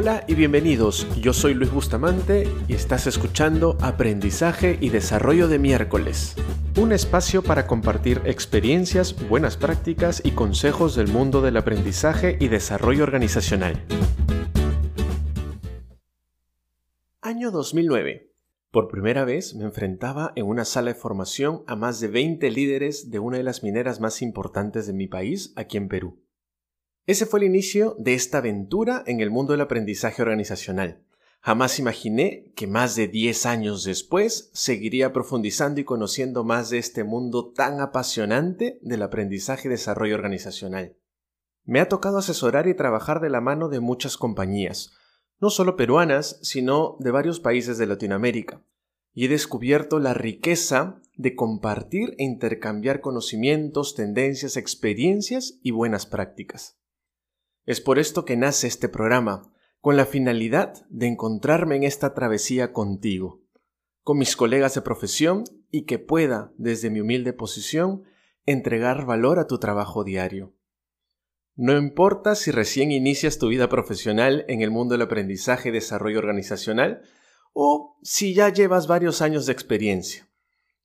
Hola y bienvenidos, yo soy Luis Bustamante y estás escuchando Aprendizaje y Desarrollo de miércoles, un espacio para compartir experiencias, buenas prácticas y consejos del mundo del aprendizaje y desarrollo organizacional. Año 2009. Por primera vez me enfrentaba en una sala de formación a más de 20 líderes de una de las mineras más importantes de mi país, aquí en Perú. Ese fue el inicio de esta aventura en el mundo del aprendizaje organizacional. Jamás imaginé que más de 10 años después seguiría profundizando y conociendo más de este mundo tan apasionante del aprendizaje y desarrollo organizacional. Me ha tocado asesorar y trabajar de la mano de muchas compañías, no solo peruanas, sino de varios países de Latinoamérica, y he descubierto la riqueza de compartir e intercambiar conocimientos, tendencias, experiencias y buenas prácticas. Es por esto que nace este programa, con la finalidad de encontrarme en esta travesía contigo, con mis colegas de profesión y que pueda, desde mi humilde posición, entregar valor a tu trabajo diario. No importa si recién inicias tu vida profesional en el mundo del aprendizaje y desarrollo organizacional o si ya llevas varios años de experiencia.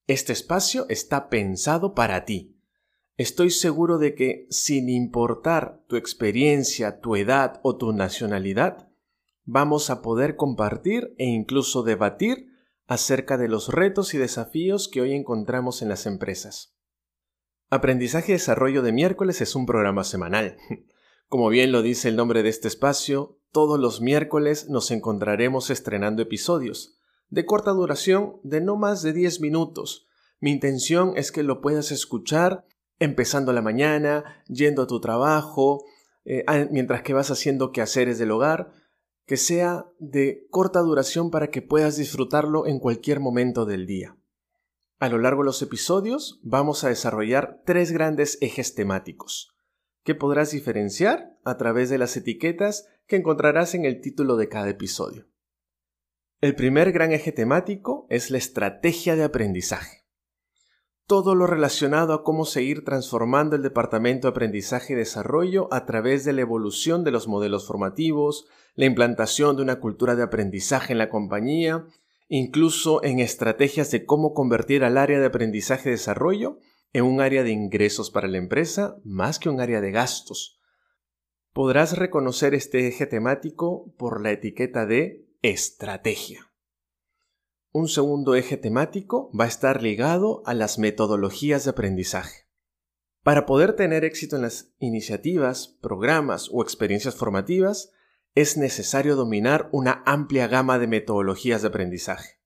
Este espacio está pensado para ti Estoy seguro de que, sin importar tu experiencia, tu edad o tu nacionalidad, vamos a poder compartir e incluso debatir acerca de los retos y desafíos que hoy encontramos en las empresas. Aprendizaje y Desarrollo de miércoles es un programa semanal. Como bien lo dice el nombre de este espacio, todos los miércoles nos encontraremos estrenando episodios, de corta duración, de no más de 10 minutos. Mi intención es que lo puedas escuchar empezando la mañana, yendo a tu trabajo, eh, mientras que vas haciendo quehaceres del hogar, que sea de corta duración para que puedas disfrutarlo en cualquier momento del día. A lo largo de los episodios vamos a desarrollar tres grandes ejes temáticos, que podrás diferenciar a través de las etiquetas que encontrarás en el título de cada episodio. El primer gran eje temático es la estrategia de aprendizaje todo lo relacionado a cómo seguir transformando el Departamento de Aprendizaje y Desarrollo a través de la evolución de los modelos formativos, la implantación de una cultura de aprendizaje en la compañía, incluso en estrategias de cómo convertir al área de aprendizaje y desarrollo en un área de ingresos para la empresa más que un área de gastos. Podrás reconocer este eje temático por la etiqueta de estrategia. Un segundo eje temático va a estar ligado a las metodologías de aprendizaje. Para poder tener éxito en las iniciativas, programas o experiencias formativas, es necesario dominar una amplia gama de metodologías de aprendizaje.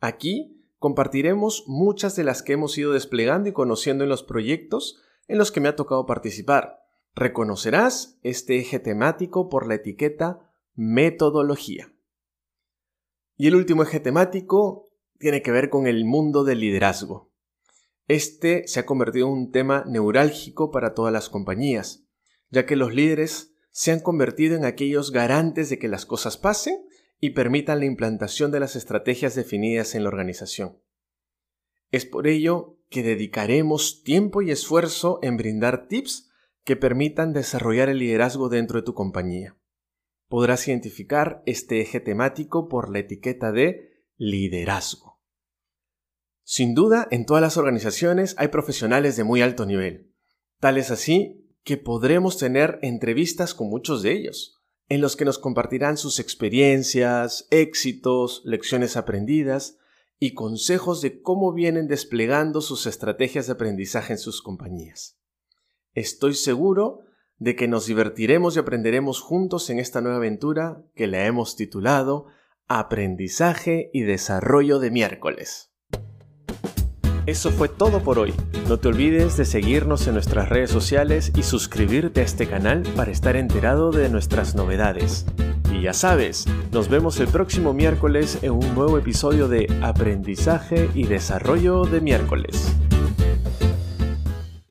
Aquí compartiremos muchas de las que hemos ido desplegando y conociendo en los proyectos en los que me ha tocado participar. Reconocerás este eje temático por la etiqueta metodología. Y el último eje temático tiene que ver con el mundo del liderazgo. Este se ha convertido en un tema neurálgico para todas las compañías, ya que los líderes se han convertido en aquellos garantes de que las cosas pasen y permitan la implantación de las estrategias definidas en la organización. Es por ello que dedicaremos tiempo y esfuerzo en brindar tips que permitan desarrollar el liderazgo dentro de tu compañía podrás identificar este eje temático por la etiqueta de liderazgo. Sin duda, en todas las organizaciones hay profesionales de muy alto nivel. Tal es así que podremos tener entrevistas con muchos de ellos, en los que nos compartirán sus experiencias, éxitos, lecciones aprendidas y consejos de cómo vienen desplegando sus estrategias de aprendizaje en sus compañías. Estoy seguro de que nos divertiremos y aprenderemos juntos en esta nueva aventura que la hemos titulado Aprendizaje y Desarrollo de miércoles. Eso fue todo por hoy. No te olvides de seguirnos en nuestras redes sociales y suscribirte a este canal para estar enterado de nuestras novedades. Y ya sabes, nos vemos el próximo miércoles en un nuevo episodio de Aprendizaje y Desarrollo de miércoles.